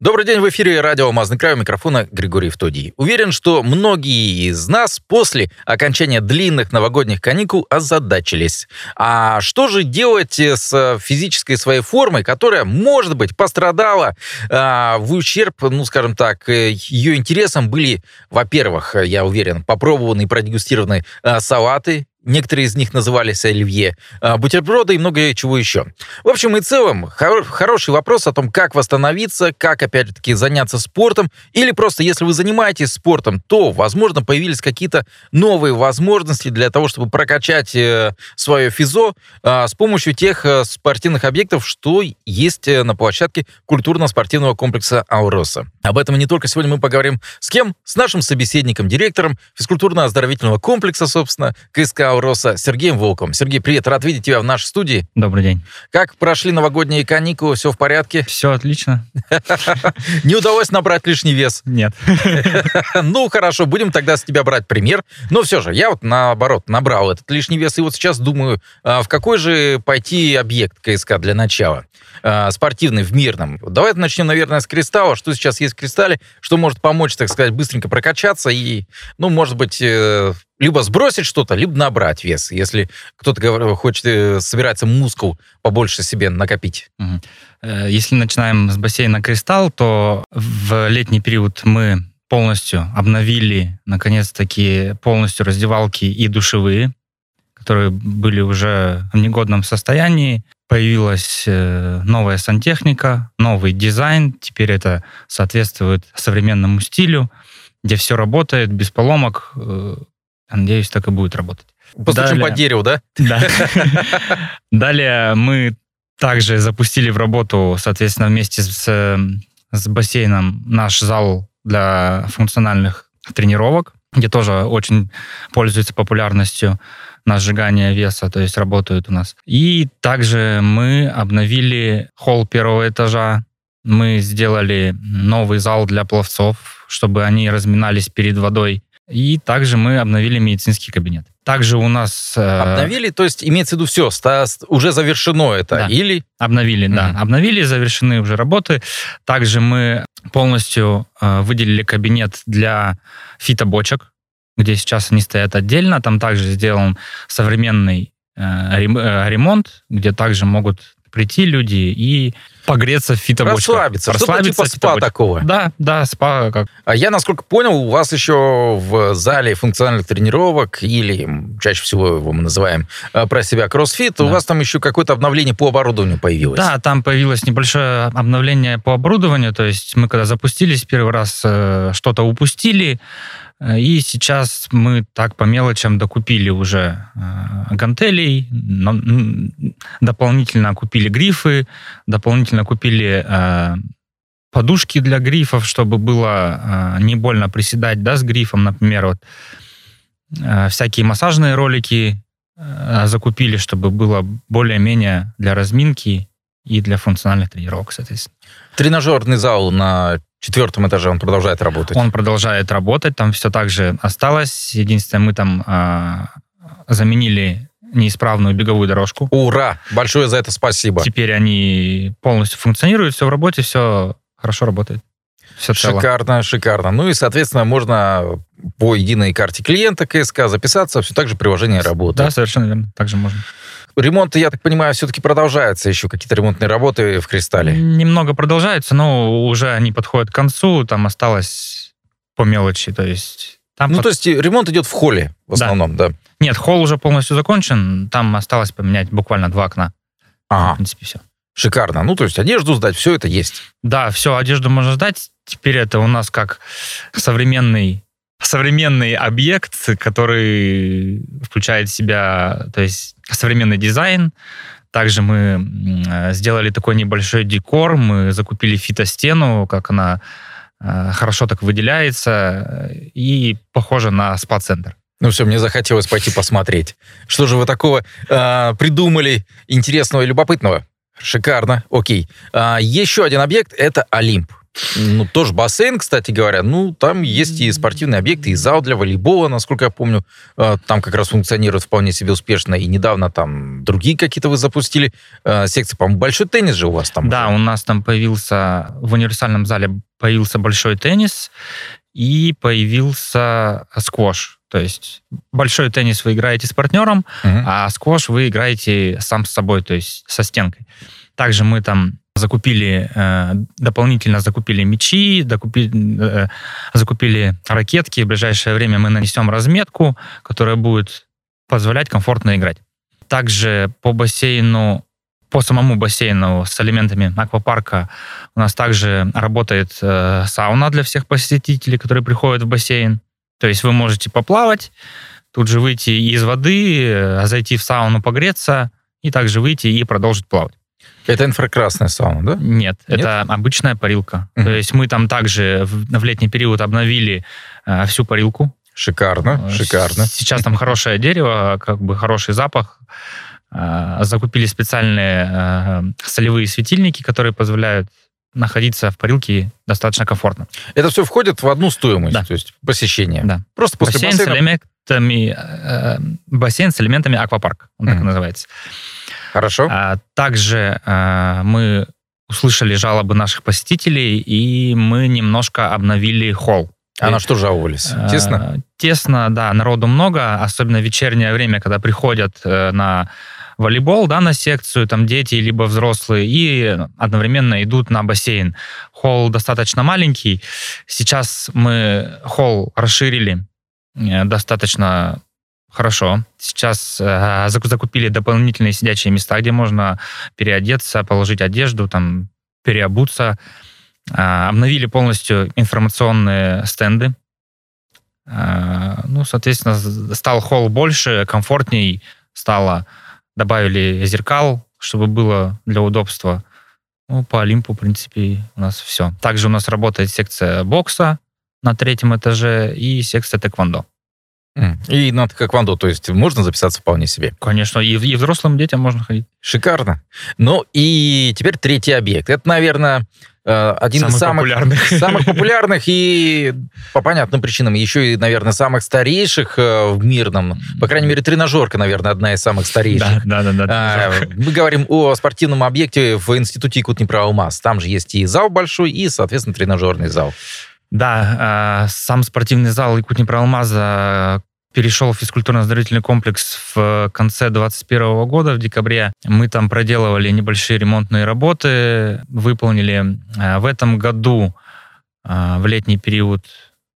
Добрый день, в эфире радио «Алмазный край», у микрофона Григорий Втодий. Уверен, что многие из нас после окончания длинных новогодних каникул озадачились. А что же делать с физической своей формой, которая, может быть, пострадала а, в ущерб, ну, скажем так, ее интересам были, во-первых, я уверен, попробованы и продегустированы а, салаты, Некоторые из них назывались оливье, а, бутерброды и многое чего еще. В общем и целом, хор- хороший вопрос о том, как восстановиться, как, опять-таки, заняться спортом, или просто, если вы занимаетесь спортом, то, возможно, появились какие-то новые возможности для того, чтобы прокачать э, свое физо э, с помощью тех э, спортивных объектов, что есть э, на площадке культурно-спортивного комплекса «Ауроса». Об этом не только сегодня мы поговорим с кем? С нашим собеседником, директором физкультурно-оздоровительного комплекса, собственно, КСК Ауроса Сергеем Волковым. Сергей, привет, рад видеть тебя в нашей студии. Добрый день. Как прошли новогодние каникулы, все в порядке? Все отлично. Не удалось набрать лишний вес? Нет. Ну, хорошо, будем тогда с тебя брать пример. Но все же, я вот наоборот набрал этот лишний вес, и вот сейчас думаю, а, в какой же пойти объект КСК для начала? А, спортивный, в мирном. Давай начнем, наверное, с кристалла. Что сейчас есть в кристалле, что может помочь, так сказать, быстренько прокачаться и, ну, может быть, э, либо сбросить что-то, либо набрать вес, если кто-то хочет, э, собирается мускул побольше себе накопить. Э, Если начинаем с бассейна «Кристалл», то в летний период мы полностью обновили, наконец-таки, полностью раздевалки и душевые, которые были уже в негодном состоянии. Появилась э, новая сантехника, новый дизайн. Теперь это соответствует современному стилю, где все работает без поломок. Надеюсь, так и будет работать. Постучим Далее. по дереву, да? Да. Далее мы также запустили в работу, соответственно, вместе с, с бассейном наш зал для функциональных тренировок, где тоже очень пользуется популярностью на сжигание веса, то есть работают у нас. И также мы обновили холл первого этажа, мы сделали новый зал для пловцов, чтобы они разминались перед водой. И также мы обновили медицинский кабинет. Также у нас... э, Обновили, то есть имеется в виду все, уже завершено это, Да. или... Обновили, да. Мгм. Обновили, завершены уже работы. Также мы полностью э, выделили кабинет для фитобочек, где сейчас они стоят отдельно. Там также сделан современный э, э, ремонт, где также могут прийти люди и погреться в фитобочках. Расслабиться, что-то типа спа такого. Да, да, спа как. А я, насколько понял, у вас еще в зале функциональных тренировок, или чаще всего его мы называем э, про себя кроссфит, у Да. вас там еще какое-то обновление по оборудованию появилось. Да, там появилось небольшое обновление по оборудованию. То есть мы когда запустились первый раз, э, что-то упустили. Э, И сейчас мы так по мелочам докупили уже э, гантелей, дополнительно купили грифы, дополнительно купили э, подушки для грифов, чтобы было не больно приседать да, с грифом, например, вот всякие массажные ролики закупили, чтобы было более-менее для разминки и для функциональных тренировок, соответственно. Тренажерный зал на четвертом этаже, он продолжает работать. Он продолжает работать, там все так же осталось. Единственное, мы там а, заменили неисправную беговую дорожку. Ура! Большое за это спасибо. Теперь они полностью функционируют, все в работе, все хорошо работает. Все цело. Шикарно, шикарно. Ну и, соответственно, можно по единой карте клиента КСК записаться, все так же приложение работает. Да, совершенно верно. Также можно. Ремонт, я так понимаю, все-таки продолжается еще какие-то ремонтные работы в Кристалле. Немного продолжается, но уже они подходят к концу, там осталось по мелочи, то есть... Там Ну, под- то есть ремонт идет в холле в Да. основном, да? Нет, холл уже полностью закончен, там осталось поменять буквально два окна. В Ага, принципе, все. шикарно. Ну, то есть одежду сдать, все это есть. Да, все, одежду можно сдать. Теперь это у нас как современный современный объект, который включает в себя, то есть современный дизайн. Также мы э, сделали такой небольшой декор, мы закупили фитостену, как она э, хорошо так выделяется э, и похожа на спа-центр. Ну все, мне захотелось пойти посмотреть. Что же вы такого э, придумали интересного и любопытного? Шикарно, окей. А, еще один объект — это Олимп. Ну, тоже бассейн, кстати говоря. Ну, там есть и спортивные объекты, и зал для волейбола, насколько я помню. Э, там как раз функционирует вполне себе успешно. И недавно там другие какие-то вы запустили э, секции. По-моему, большой теннис же у вас там. Да, уже. у нас там появился, в универсальном зале появился большой теннис, и появился сквош. То есть большой теннис вы играете с партнером, Мгм. а сквош вы играете сам с собой, то есть со стенкой. Также мы там закупили, э, дополнительно закупили мячи, докупи- э, закупили ракетки. В ближайшее время мы нанесем разметку, которая будет позволять комфортно играть. Также по бассейну, по самому бассейну с элементами аквапарка у нас также работает э, сауна для всех посетителей, которые приходят в бассейн. То есть вы можете поплавать, тут же выйти из воды, зайти в сауну погреться, и также выйти и продолжить плавать. Это инфракрасная сауна, да? Нет, Нет? это обычная парилка. Мгм. То есть мы там также в, в летний период обновили э, всю парилку. Шикарно, Э, шикарно. с- Сейчас там хорошее дерево, как бы хороший запах. Э, Закупили специальные э, солевые светильники, которые позволяют находиться в парилке достаточно комфортно. Это все входит в одну стоимость, Да. то есть посещение. Да. Просто после бассейн, с бассейна... элементами, э, бассейн с элементами аквапарк, он так и называется. Хорошо. А, Также э, мы услышали жалобы наших посетителей, и мы немножко обновили холл. А на что жаловались? Э, Тесно? Тесно, да, народу много, особенно в вечернее время, когда приходят э, на волейбол, да, на секцию, там дети, либо взрослые, и одновременно идут на бассейн. Холл достаточно маленький. Сейчас мы холл расширили э, достаточно хорошо. Сейчас э, зак- закупили дополнительные сидячие места, где можно переодеться, положить одежду, там, переобуться. А, Обновили полностью информационные стенды. А, Ну, соответственно, стал холл больше, комфортней стало. Добавили зеркал, чтобы было для удобства. Ну, по Олимпу, в принципе, у нас все. Также у нас работает секция бокса на третьем этаже и секция тэквондо. И на тэквондо, то есть можно записаться вполне себе. Конечно, и, и взрослым детям можно ходить. Шикарно. Ну и теперь третий объект. Это, наверное, э, один Самых из самых популярных. самых популярных и по понятным причинам еще и, наверное, самых старейших э, в мирном. По крайней мере, тренажерка, наверное, одна из самых старейших. Да, да, да. да. А, Мы говорим о спортивном объекте в институте Якутнепра Алмаз. Там же есть и зал большой, и, соответственно, тренажерный зал. Да, э, сам спортивный зал Якутнепра Алмаза перешел в физкультурно-оздоровительный комплекс в конце 2021 года, в декабре. Мы там проделывали небольшие ремонтные работы, выполнили. Э, В этом году, э, в летний период,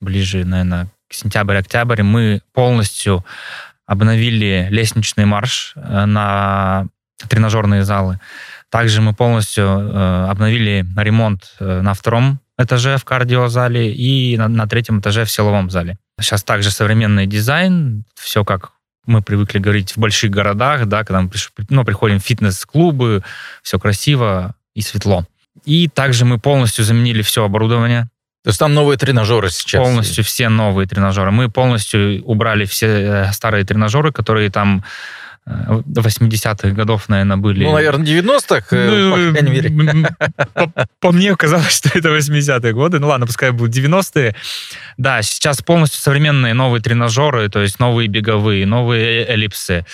ближе, наверное, к сентябрь-октябрь, мы полностью обновили лестничный марш э, на тренажерные залы. Также мы полностью э, обновили ремонт э, на втором этаже в кардиозале и на, на третьем этаже в силовом зале. Сейчас также современный дизайн, все как мы привыкли говорить в больших городах, да, когда мы ну, приходим в фитнес-клубы, все красиво и светло. И также мы полностью заменили все оборудование, То есть там новые тренажеры сейчас. полностью все новые тренажеры. Мы полностью убрали все э, старые тренажеры, которые там 80-х годов, наверное, были. Ну, наверное, 90-х, э, Ну, по крайней мере. По, по мне казалось, что это 80-е годы. Ну ладно, пускай будут 90-е. Да, сейчас полностью современные новые тренажеры, то есть новые беговые, новые э- эллипсы.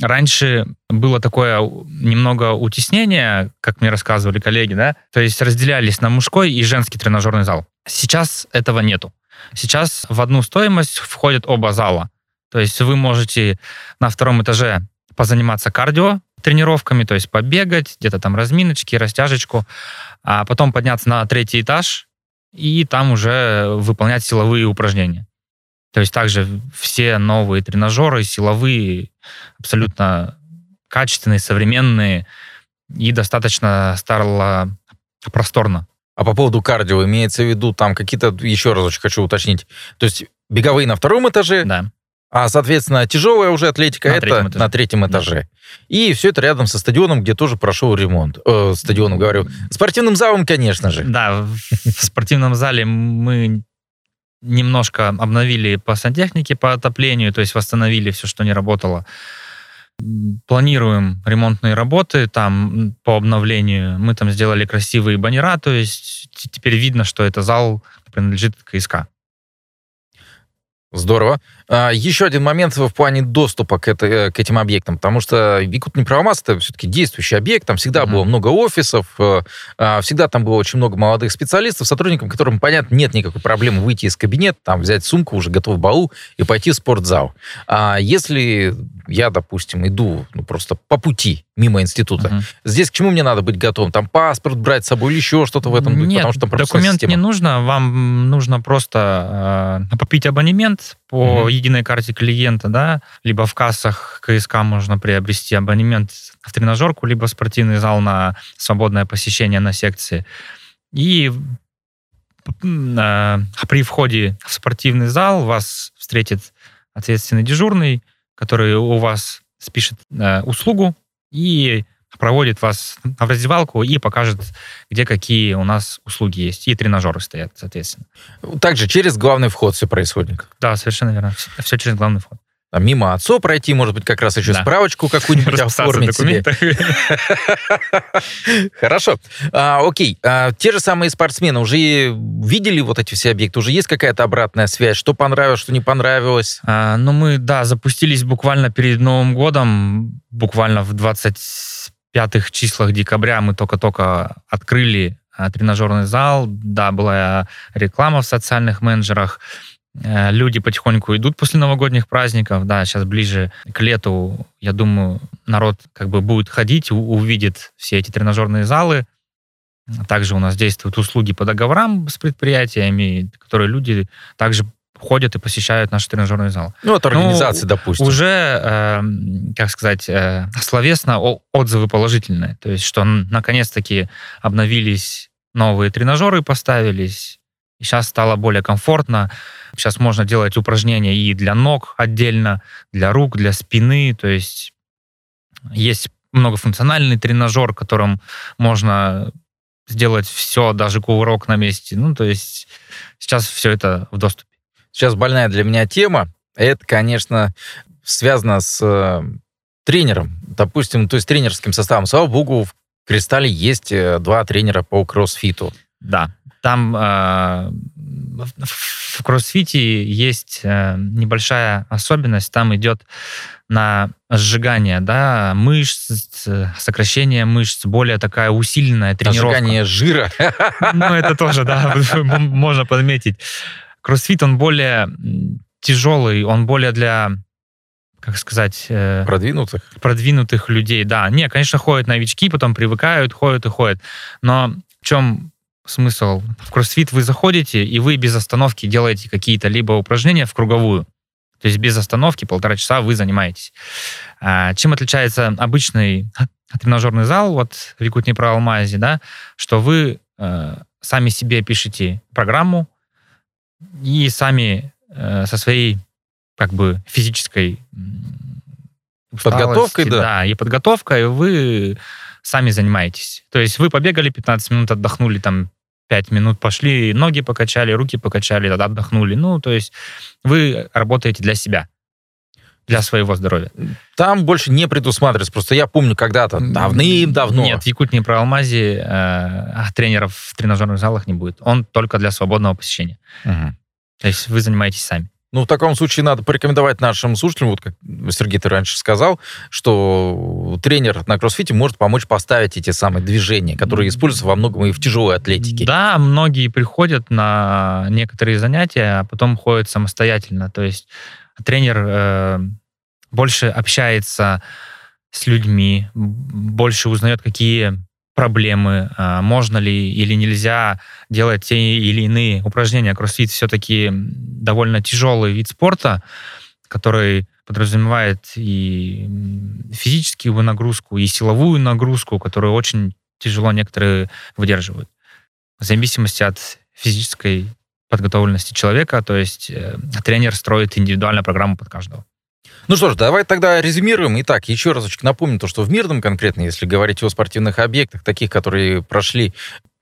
Раньше было такое немного утеснение, как мне рассказывали коллеги, да, то есть разделялись на мужской и женский тренажерный зал. Сейчас этого нету. Сейчас в одну стоимость входят оба зала. То есть вы можете на втором этаже позаниматься кардио, тренировками, то есть побегать, где-то там разминочки, растяжечку, а потом подняться на третий этаж и там уже выполнять силовые упражнения. То есть также все новые тренажеры, силовые, абсолютно качественные, современные и достаточно стало просторно. А по поводу кардио имеется в виду там какие-то, еще разочек хочу уточнить, то есть беговые на втором этаже, Да. А, соответственно, тяжелая уже атлетика На это третьем этаже. на третьем этаже. И все это рядом со стадионом, где тоже прошел ремонт. Э, стадионом, говорю. Спортивным залом, конечно же. Да, в в спортивном зале мы немножко обновили по сантехнике, по отоплению, то есть восстановили все, что не работало. планируем ремонтные работы там по обновлению. Мы там сделали красивые баннера, то есть теперь видно, что это зал принадлежит КСК. Здорово. А, еще один момент в плане доступа к, это, э, к этим объектам, потому что Якут Неправомаз это все-таки действующий объект, там всегда mm-hmm. было много офисов, э, а, всегда там было очень много молодых специалистов, сотрудникам, которым, понятно, нет никакой проблемы выйти из кабинета, там взять сумку, уже готов балу и пойти в спортзал. А если я, допустим, иду ну, просто по пути мимо института. Угу. Здесь к чему мне надо быть готовым? Там паспорт брать с собой или еще что-то в этом? Нет, потому что документ система. не нужно. Вам нужно просто э, купить абонемент по угу. единой карте клиента, да, либо в кассах КСК можно приобрести абонемент в тренажерку, либо в спортивный зал на свободное посещение на секции. И э, при входе в спортивный зал вас встретит ответственный дежурный, который у вас спишет э, услугу и проводит вас в раздевалку и покажет, где какие у нас услуги есть. И тренажеры стоят, соответственно. Также через главный вход все происходит? Да, совершенно верно. Все через главный вход. А мимо отцов пройти, может быть, как раз еще да. справочку какую-нибудь оформить себе. Хорошо. А, окей. А, те же самые спортсмены уже видели вот эти все объекты? Уже есть какая-то обратная связь? Что понравилось, что не понравилось? А, ну, мы, да, запустились буквально перед Новым годом, буквально в 25-х числах декабря мы только-только открыли а, тренажерный зал, да, была реклама в социальных менеджерах, Э, люди потихоньку идут после новогодних праздников, да, сейчас ближе к лету, я думаю, народ как бы будет ходить, увидит все эти тренажерные залы. Также у нас действуют услуги по договорам с предприятиями, которые люди также ходят и посещают наш тренажерный зал. Ну, от организации, ну, допустим. Уже, э, как сказать, э, словесно отзывы положительные. То есть, что наконец-таки обновились новые тренажеры, поставились, и сейчас стало более комфортно. Сейчас можно делать упражнения и для ног отдельно, для рук, для спины. То есть есть многофункциональный тренажер, которым можно сделать все, даже кувырок на месте. Ну, то есть сейчас все это в доступе. Сейчас больная для меня тема. Это, конечно, связано с э, тренером. Допустим, то есть тренерским составом. Слава богу, в «Кристалле» есть э, два тренера по кроссфиту. Да. Там э, в кроссфите есть э, небольшая особенность. Там идет на сжигание да, мышц, сокращение мышц, более такая усиленная тренировка. Сжигание жира. Ну, это тоже, да, можно подметить. Кроссфит, он более тяжелый, он более для как сказать... Э, продвинутых? Продвинутых людей, да. Не, конечно, ходят новички, потом привыкают, ходят и ходят. Но в чем смысл? В кроссфит вы заходите, и вы без остановки делаете какие-то либо упражнения в круговую, то есть без остановки полтора часа вы занимаетесь. А, чем отличается обычный тренажерный зал, вот в Якутне про Алмазе, да, что вы э, сами себе пишете программу и сами э, со своей как бы физической подготовкой, да. да, и подготовкой вы сами занимаетесь. То есть вы побегали 15 минут, отдохнули там пять минут пошли, ноги покачали, руки покачали, тогда отдохнули. Ну, то есть вы работаете для себя для своего здоровья. Там больше не предусматривается. Просто я помню когда-то, давным-давно. Нет, в Якутии про Алмазе э, тренеров в тренажерных залах не будет. Он только для свободного посещения. Угу. То есть вы занимаетесь сами. Ну, в таком случае надо порекомендовать нашим слушателям, вот как Сергей, ты раньше сказал, что тренер на кроссфите может помочь поставить эти самые движения, которые используются во многом и в тяжелой атлетике. Да, многие приходят на некоторые занятия, а потом ходят самостоятельно. То есть тренер э, больше общается с людьми, больше узнает, какие проблемы, а, можно ли или нельзя делать те или иные упражнения. Кроссфит все-таки довольно тяжелый вид спорта, который подразумевает и физическую нагрузку, и силовую нагрузку, которую очень тяжело некоторые выдерживают. В зависимости от физической подготовленности человека, то есть э, тренер строит индивидуальную программу под каждого. Ну что ж, давай тогда резюмируем. Итак, еще разочек напомню то, что в Мирном конкретно, если говорить о спортивных объектах, таких, которые прошли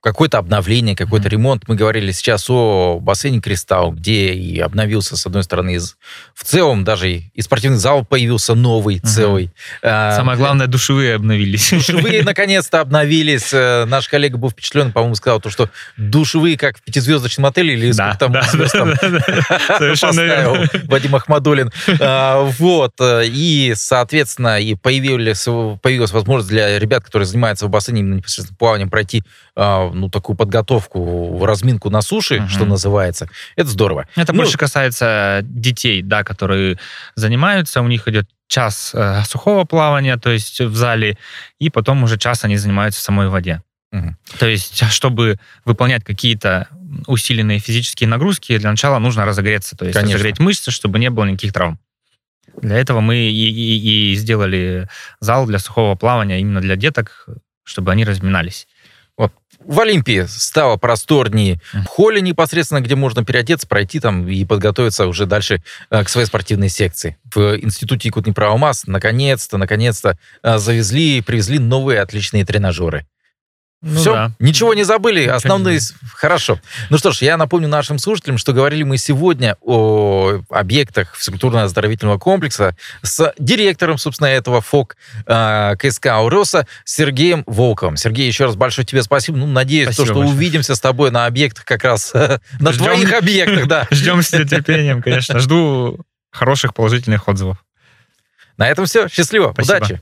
какое-то обновление, какой-то ремонт. Мы говорили сейчас о бассейне «Кристалл», где и обновился, с одной стороны, из, в целом даже и, спортивный зал появился новый, целый. А, Самое главное, душевые обновились. Душевые наконец-то обновились. Э, наш коллега был впечатлен, по-моему, сказал, то, что душевые, как в пятизвездочном отеле, или да, там да, там поставил Вадим Ахмадулин. А, вот. Э, и, соответственно, и появилась, возможность для ребят, которые занимаются в бассейне именно непосредственно плаванием, пройти а, ну, такую подготовку, разминку на суше, угу. что называется. Это здорово. Это ну, больше касается детей, да, которые занимаются, у них идет час э, сухого плавания, то есть в зале, и потом уже час они занимаются в самой воде. Угу. То есть, чтобы выполнять какие-то усиленные физические нагрузки, для начала нужно разогреться, то есть Конечно. разогреть мышцы, чтобы не было никаких травм. Для этого мы и, и, и сделали зал для сухого плавания именно для деток, чтобы они разминались. В Олимпии стало просторнее. В холле непосредственно, где можно переодеться, пройти там и подготовиться уже дальше э, к своей спортивной секции. В институте Якутни-Правомас наконец-то, наконец-то э, завезли, привезли новые отличные тренажеры. Ну, Все, да. ничего не забыли, основные... Не Хорошо. Ну что ж, я напомню нашим слушателям, что говорили мы сегодня о объектах физкультурно-оздоровительного комплекса с директором, собственно, этого ФОК э, КСК «Ауроса» Сергеем Волковым. Сергей, еще раз большое тебе спасибо. Ну, надеюсь, спасибо то, что большое. увидимся с тобой на объектах как раз, на Ждем... твоих объектах, да. Ждем с нетерпением, конечно. Жду хороших положительных отзывов. На этом все. Счастливо. Удачи.